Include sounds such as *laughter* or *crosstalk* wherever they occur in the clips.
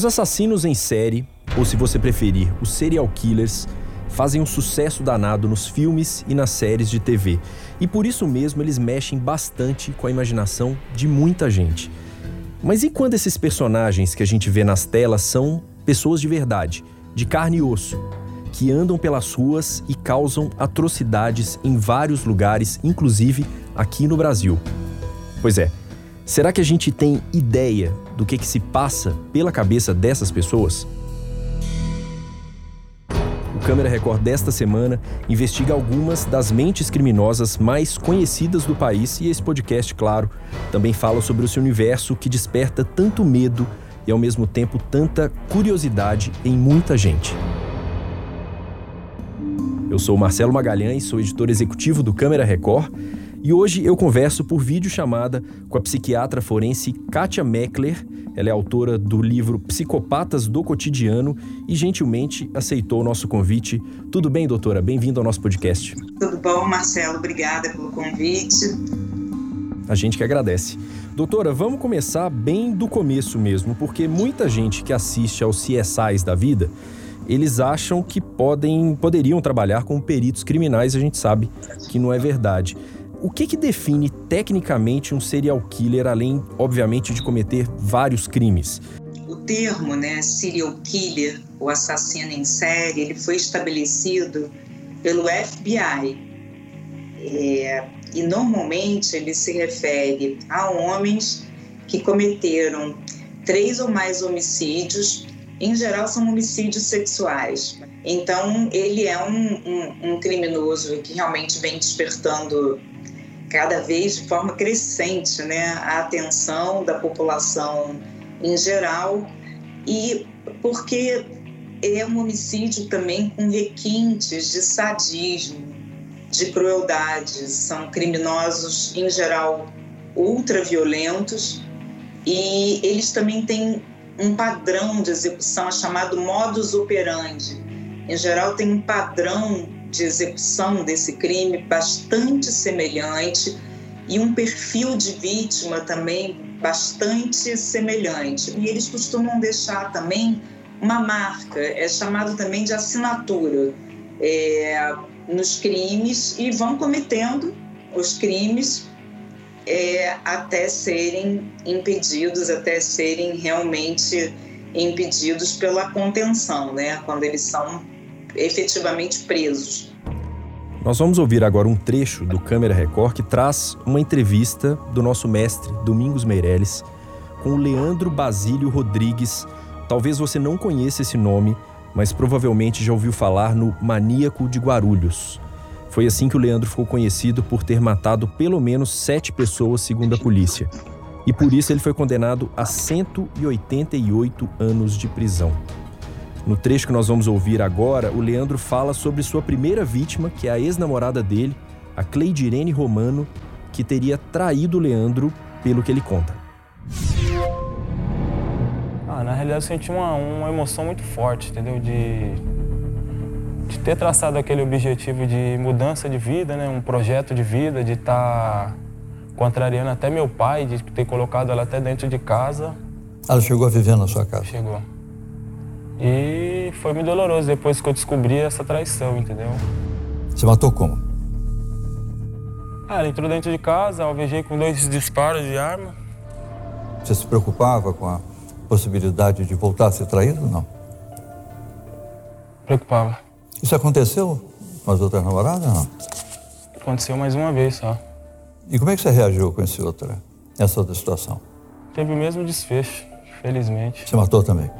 Os assassinos em série, ou se você preferir, os serial killers, fazem um sucesso danado nos filmes e nas séries de TV. E por isso mesmo eles mexem bastante com a imaginação de muita gente. Mas e quando esses personagens que a gente vê nas telas são pessoas de verdade, de carne e osso, que andam pelas ruas e causam atrocidades em vários lugares, inclusive aqui no Brasil? Pois é, será que a gente tem ideia do que, que se passa pela cabeça dessas pessoas? O Câmera Record desta semana investiga algumas das mentes criminosas mais conhecidas do país e esse podcast, claro, também fala sobre esse universo que desperta tanto medo e ao mesmo tempo tanta curiosidade em muita gente. Eu sou Marcelo Magalhães, sou editor executivo do Câmera Record e hoje eu converso por videochamada com a psiquiatra forense Kátia Meckler. Ela é autora do livro Psicopatas do Cotidiano e gentilmente aceitou o nosso convite. Tudo bem, doutora? Bem-vindo ao nosso podcast. Tudo bom, Marcelo? Obrigada pelo convite. A gente que agradece. Doutora, vamos começar bem do começo mesmo, porque muita gente que assiste aos CSIs da vida eles acham que podem, poderiam trabalhar como peritos criminais, a gente sabe que não é verdade. O que, que define tecnicamente um serial killer, além, obviamente, de cometer vários crimes? O termo, né, serial killer, o assassino em série, ele foi estabelecido pelo FBI. É, e normalmente ele se refere a homens que cometeram três ou mais homicídios, em geral são homicídios sexuais. Então ele é um, um, um criminoso que realmente vem despertando cada vez de forma crescente né, a atenção da população em geral e porque é um homicídio também com requintes de sadismo, de crueldade. São criminosos, em geral, ultraviolentos e eles também têm um padrão de execução chamado modus operandi. Em geral, tem um padrão de execução desse crime bastante semelhante e um perfil de vítima também bastante semelhante. E eles costumam deixar também uma marca, é chamado também de assinatura, é, nos crimes e vão cometendo os crimes é, até serem impedidos, até serem realmente impedidos pela contenção, né? quando eles são efetivamente presos. Nós vamos ouvir agora um trecho do Câmera Record que traz uma entrevista do nosso mestre Domingos Meirelles com o Leandro Basílio Rodrigues. Talvez você não conheça esse nome, mas provavelmente já ouviu falar no Maníaco de Guarulhos. Foi assim que o Leandro ficou conhecido por ter matado pelo menos sete pessoas, segundo a polícia. E por isso ele foi condenado a 188 anos de prisão. No trecho que nós vamos ouvir agora, o Leandro fala sobre sua primeira vítima, que é a ex-namorada dele, a Cleidirene Romano, que teria traído o Leandro, pelo que ele conta. Ah, na realidade eu senti uma, uma emoção muito forte, entendeu? De, de ter traçado aquele objetivo de mudança de vida, né? Um projeto de vida, de estar tá contrariando até meu pai, de ter colocado ela até dentro de casa. Ela chegou a viver na sua casa? Chegou. E foi muito doloroso depois que eu descobri essa traição, entendeu? Você matou como? Ah, ela entrou dentro de casa, alvejei com dois disparos de arma. Você se preocupava com a possibilidade de voltar a ser traído ou não? Preocupava. Isso aconteceu com as outras namoradas ou não? Aconteceu mais uma vez só. E como é que você reagiu com esse outra, essa outra situação? Teve o mesmo desfecho, felizmente. Você matou também?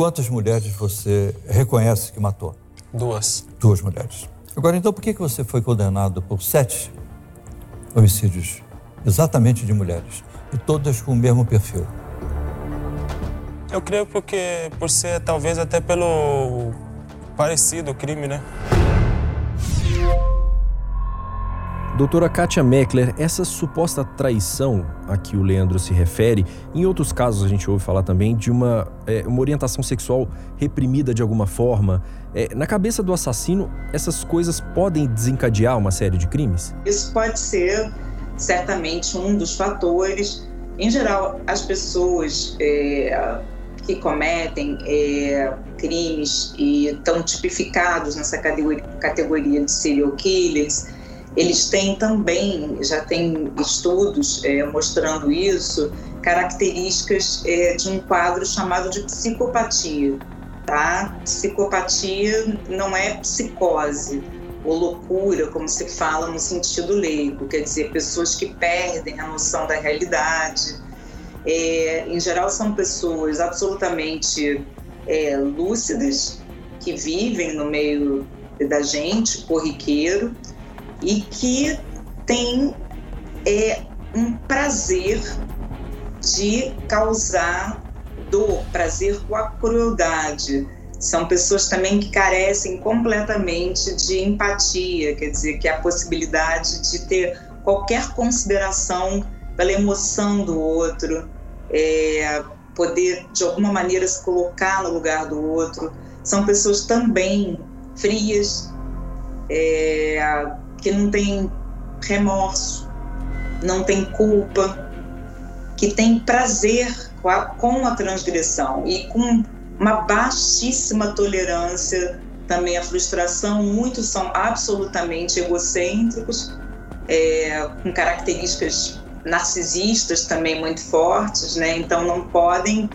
Quantas mulheres você reconhece que matou? Duas. Duas mulheres. Agora, então, por que você foi condenado por sete homicídios exatamente de mulheres e todas com o mesmo perfil? Eu creio porque por ser talvez até pelo parecido o crime, né? Doutora Kátia Meckler, essa suposta traição a que o Leandro se refere, em outros casos a gente ouve falar também de uma, é, uma orientação sexual reprimida de alguma forma. É, na cabeça do assassino, essas coisas podem desencadear uma série de crimes? Isso pode ser certamente um dos fatores. Em geral, as pessoas é, que cometem é, crimes e estão tipificados nessa categoria de serial killers, eles têm também, já tem estudos é, mostrando isso, características é, de um quadro chamado de psicopatia. Tá? Psicopatia não é psicose ou loucura, como se fala no sentido leigo, quer dizer, pessoas que perdem a noção da realidade. É, em geral, são pessoas absolutamente é, lúcidas, que vivem no meio da gente, corriqueiro, e que têm é, um prazer de causar dor, prazer com a crueldade. São pessoas também que carecem completamente de empatia, quer dizer, que a possibilidade de ter qualquer consideração pela emoção do outro, é, poder de alguma maneira se colocar no lugar do outro. São pessoas também frias, é, que não têm remorso, não têm culpa, que têm prazer com a, com a transgressão e com uma baixíssima tolerância também à frustração. Muitos são absolutamente egocêntricos, é, com características narcisistas também muito fortes, né? Então não podem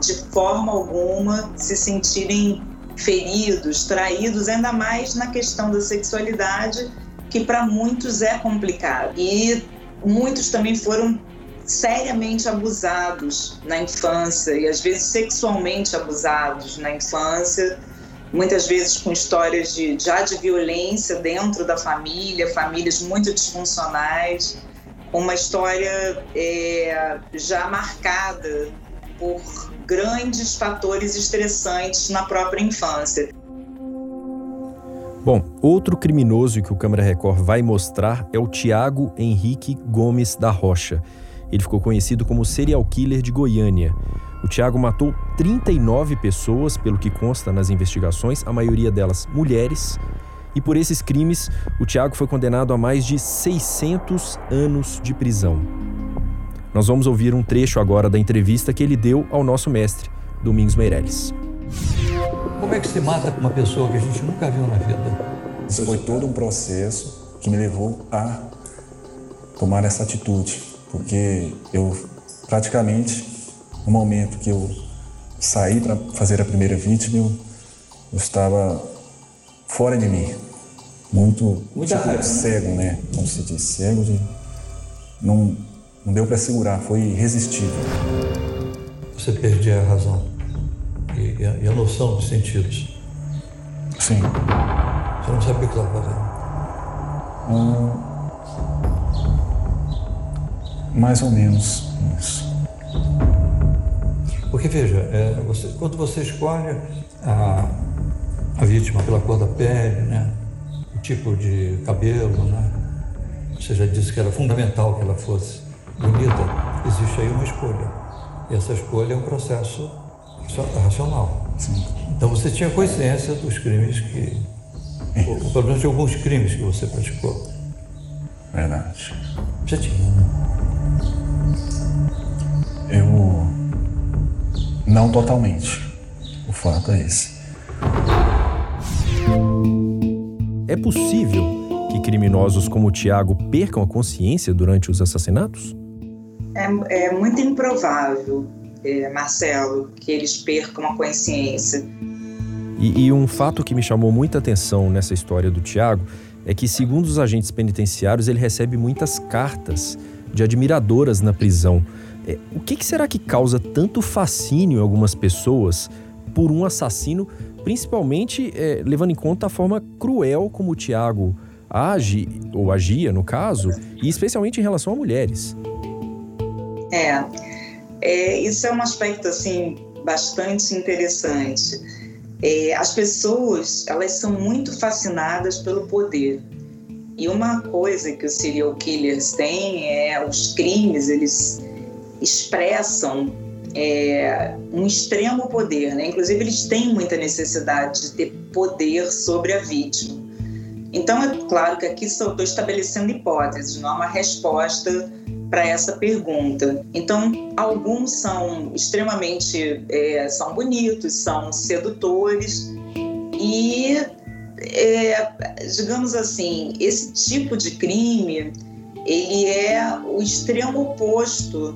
de forma alguma se sentirem feridos, traídos, ainda mais na questão da sexualidade, que para muitos é complicado. E muitos também foram seriamente abusados na infância e às vezes sexualmente abusados na infância, muitas vezes com histórias de, já de violência dentro da família, famílias muito disfuncionais, uma história é, já marcada por grandes fatores estressantes na própria infância. Bom, outro criminoso que o Câmara Record vai mostrar é o Tiago Henrique Gomes da Rocha. Ele ficou conhecido como serial killer de Goiânia. O Tiago matou 39 pessoas, pelo que consta nas investigações, a maioria delas mulheres. E por esses crimes, o Tiago foi condenado a mais de 600 anos de prisão. Nós vamos ouvir um trecho agora da entrevista que ele deu ao nosso mestre, Domingos Meirelles. Como é que se mata uma pessoa que a gente nunca viu na vida? Isso foi todo um processo que me levou a tomar essa atitude porque eu praticamente no momento que eu saí para fazer a primeira vítima, eu, eu, estava fora de mim, muito Muita tipo, raiva, né? cego, né? né? Como se diz, cego de não não deu para segurar, foi irresistível. Você perdia a razão e, e, a, e a, noção dos sentidos. Sim. Você não sabia o que estava fazendo. Hum, mais ou menos isso. Porque veja, é, você, quando você escolhe a, a vítima pela cor da pele, né, o tipo de cabelo, né, você já disse que era fundamental que ela fosse bonita, existe aí uma escolha. E essa escolha é um processo racional. Sim. Então você tinha consciência dos crimes que. Ou, pelo menos de alguns crimes que você praticou. Verdade. Você tinha, né? Eu. Não totalmente. O fato é esse. É possível que criminosos como o Tiago percam a consciência durante os assassinatos? É, é muito improvável, é, Marcelo, que eles percam a consciência. E, e um fato que me chamou muita atenção nessa história do Tiago é que, segundo os agentes penitenciários, ele recebe muitas cartas de admiradoras na prisão. É, o que, que será que causa tanto fascínio em algumas pessoas por um assassino, principalmente é, levando em conta a forma cruel como o Tiago age, ou agia no caso, e especialmente em relação a mulheres? É, é isso é um aspecto assim bastante interessante. É, as pessoas elas são muito fascinadas pelo poder. E uma coisa que os serial killers têm é os crimes, eles expressam é, um extremo poder, né? Inclusive eles têm muita necessidade de ter poder sobre a vítima. Então é claro que aqui estou estabelecendo hipóteses, não é uma resposta para essa pergunta. Então, alguns são extremamente é, são bonitos, são sedutores e é, digamos assim, esse tipo de crime ele é o extremo oposto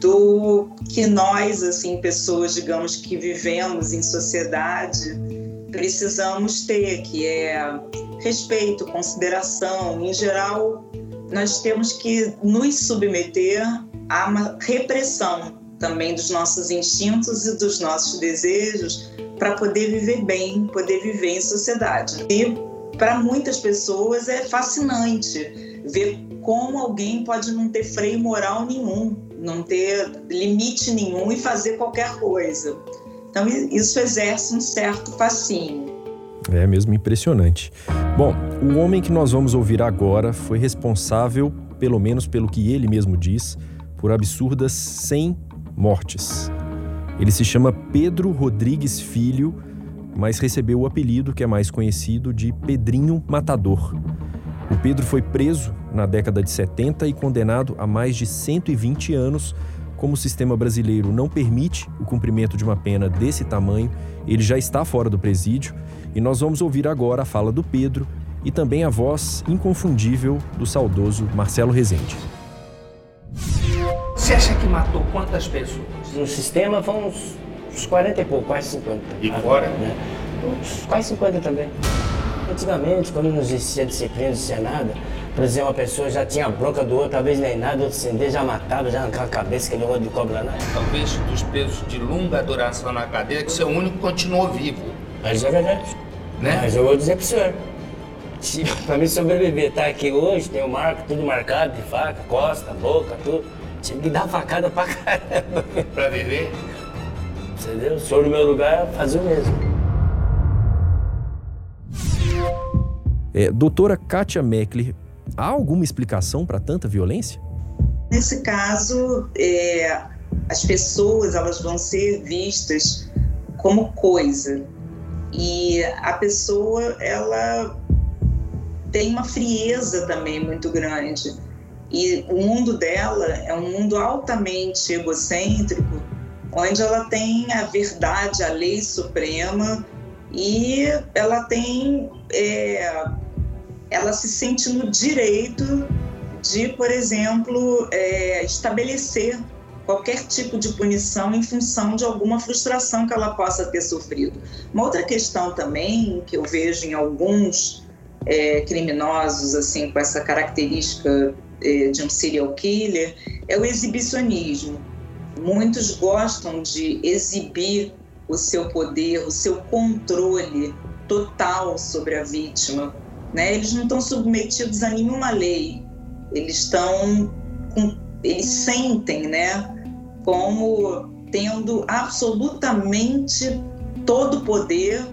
do que nós, assim, pessoas, digamos, que vivemos em sociedade, precisamos ter, que é respeito, consideração. Em geral, nós temos que nos submeter a uma repressão também dos nossos instintos e dos nossos desejos para poder viver bem, poder viver em sociedade. E para muitas pessoas é fascinante ver como alguém pode não ter freio moral nenhum, não ter limite nenhum e fazer qualquer coisa. Então isso exerce um certo fascínio. É mesmo impressionante. Bom, o homem que nós vamos ouvir agora foi responsável, pelo menos pelo que ele mesmo diz, por absurdas 100 mortes. Ele se chama Pedro Rodrigues Filho, mas recebeu o apelido que é mais conhecido de Pedrinho Matador. O Pedro foi preso na década de 70 e condenado a mais de 120 anos. Como o sistema brasileiro não permite o cumprimento de uma pena desse tamanho, ele já está fora do presídio e nós vamos ouvir agora a fala do Pedro e também a voz inconfundível do saudoso Marcelo Rezende. Você acha que matou quantas pessoas? No sistema vão uns, uns 40 e pouco, quase 50. E fora? Né? Uns quase 50 também. Antigamente, quando não existia disciplina, não existia nada, por exemplo, uma pessoa já tinha bronca do outro, talvez nem nada, outro acender, já matava, já arrancava a cabeça, aquele outro de cobra lá. Talvez dos presos de longa duração na cadeia, que o único que continuou vivo. Mas é verdade. Né? Mas eu vou dizer pro senhor. Se, pra mim sobreviver, tá aqui hoje, tem o marco, tudo marcado de faca, costa, boca, tudo. Tive que dar facada pra caramba. *laughs* pra viver? Entendeu? O senhor no meu lugar fazia o mesmo. É, doutora Kátia Meckler, há alguma explicação para tanta violência? Nesse caso, é, as pessoas elas vão ser vistas como coisa e a pessoa ela tem uma frieza também muito grande. E o mundo dela é um mundo altamente egocêntrico onde ela tem a verdade, a lei suprema e ela tem é, ela se sente no direito de, por exemplo, é, estabelecer qualquer tipo de punição em função de alguma frustração que ela possa ter sofrido. Uma outra questão também que eu vejo em alguns é, criminosos assim com essa característica é, de um serial killer é o exibicionismo. Muitos gostam de exibir o seu poder, o seu controle total sobre a vítima. Né? Eles não estão submetidos a nenhuma lei. Eles estão, com, eles sentem, né, como tendo absolutamente todo o poder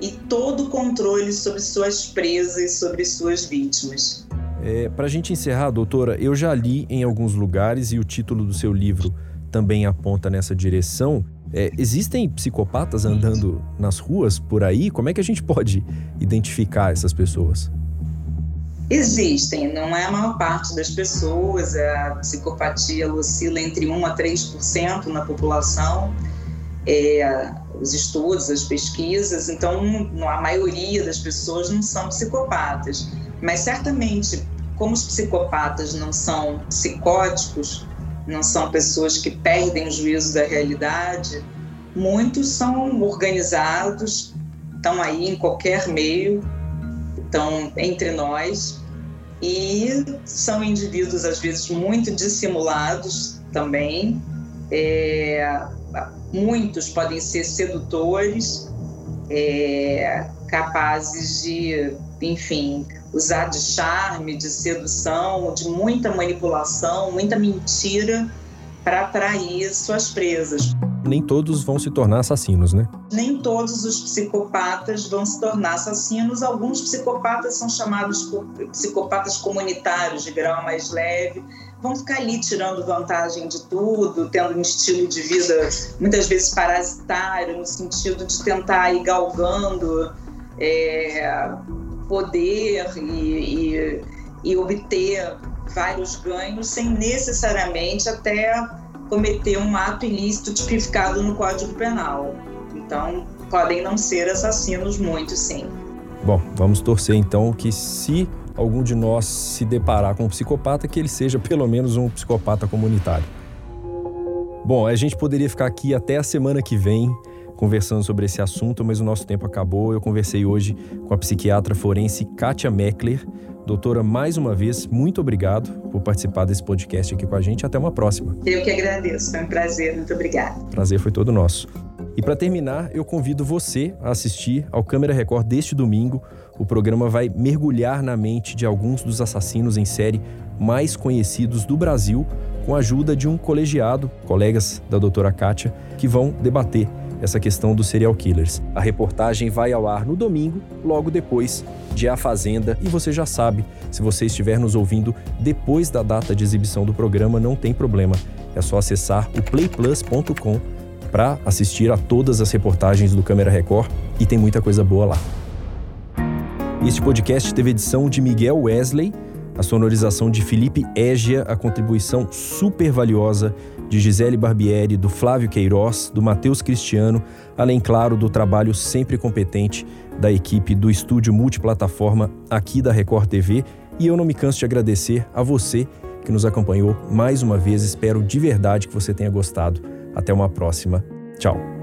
e todo o controle sobre suas presas, sobre suas vítimas. É, Para a gente encerrar, doutora, eu já li em alguns lugares e o título do seu livro também aponta nessa direção. É, existem psicopatas andando nas ruas por aí? Como é que a gente pode identificar essas pessoas? Existem, não é a maior parte das pessoas, a psicopatia oscila entre 1 a 3% na população, é, os estudos, as pesquisas, então a maioria das pessoas não são psicopatas. Mas certamente, como os psicopatas não são psicóticos, não são pessoas que perdem o juízo da realidade, muitos são organizados, estão aí em qualquer meio, estão entre nós e são indivíduos às vezes muito dissimulados também. É, muitos podem ser sedutores, é, capazes de, enfim, usar de charme, de sedução, de muita manipulação, muita mentira para atrair suas presas. Nem todos vão se tornar assassinos, né? Nem todos os psicopatas vão se tornar assassinos. Alguns psicopatas são chamados psicopatas comunitários de grau mais leve, vão ficar ali tirando vantagem de tudo, tendo um estilo de vida muitas vezes parasitário, no sentido de tentar ir galgando é, poder e, e, e obter vários ganhos sem necessariamente até cometer um ato ilícito tipificado no Código Penal. Então, podem não ser assassinos muito, sim. Bom, vamos torcer então que se algum de nós se deparar com um psicopata, que ele seja pelo menos um psicopata comunitário. Bom, a gente poderia ficar aqui até a semana que vem conversando sobre esse assunto, mas o nosso tempo acabou. Eu conversei hoje com a psiquiatra forense Kátia Meckler. Doutora, mais uma vez, muito obrigado por participar desse podcast aqui com a gente. Até uma próxima. Eu que agradeço, foi um prazer. Muito obrigada. Prazer foi todo nosso. E para terminar, eu convido você a assistir ao Câmera Record deste domingo. O programa vai mergulhar na mente de alguns dos assassinos em série mais conhecidos do Brasil, com a ajuda de um colegiado, colegas da doutora Kátia, que vão debater essa questão dos serial killers. A reportagem vai ao ar no domingo, logo depois de A Fazenda, e você já sabe, se você estiver nos ouvindo depois da data de exibição do programa, não tem problema. É só acessar o playplus.com para assistir a todas as reportagens do Câmera Record e tem muita coisa boa lá. Este podcast teve edição de Miguel Wesley, a sonorização de Felipe Égia, a contribuição super valiosa de Gisele Barbieri, do Flávio Queiroz, do Matheus Cristiano, além, claro, do trabalho sempre competente da equipe do estúdio multiplataforma aqui da Record TV. E eu não me canso de agradecer a você que nos acompanhou mais uma vez. Espero de verdade que você tenha gostado. Até uma próxima. Tchau.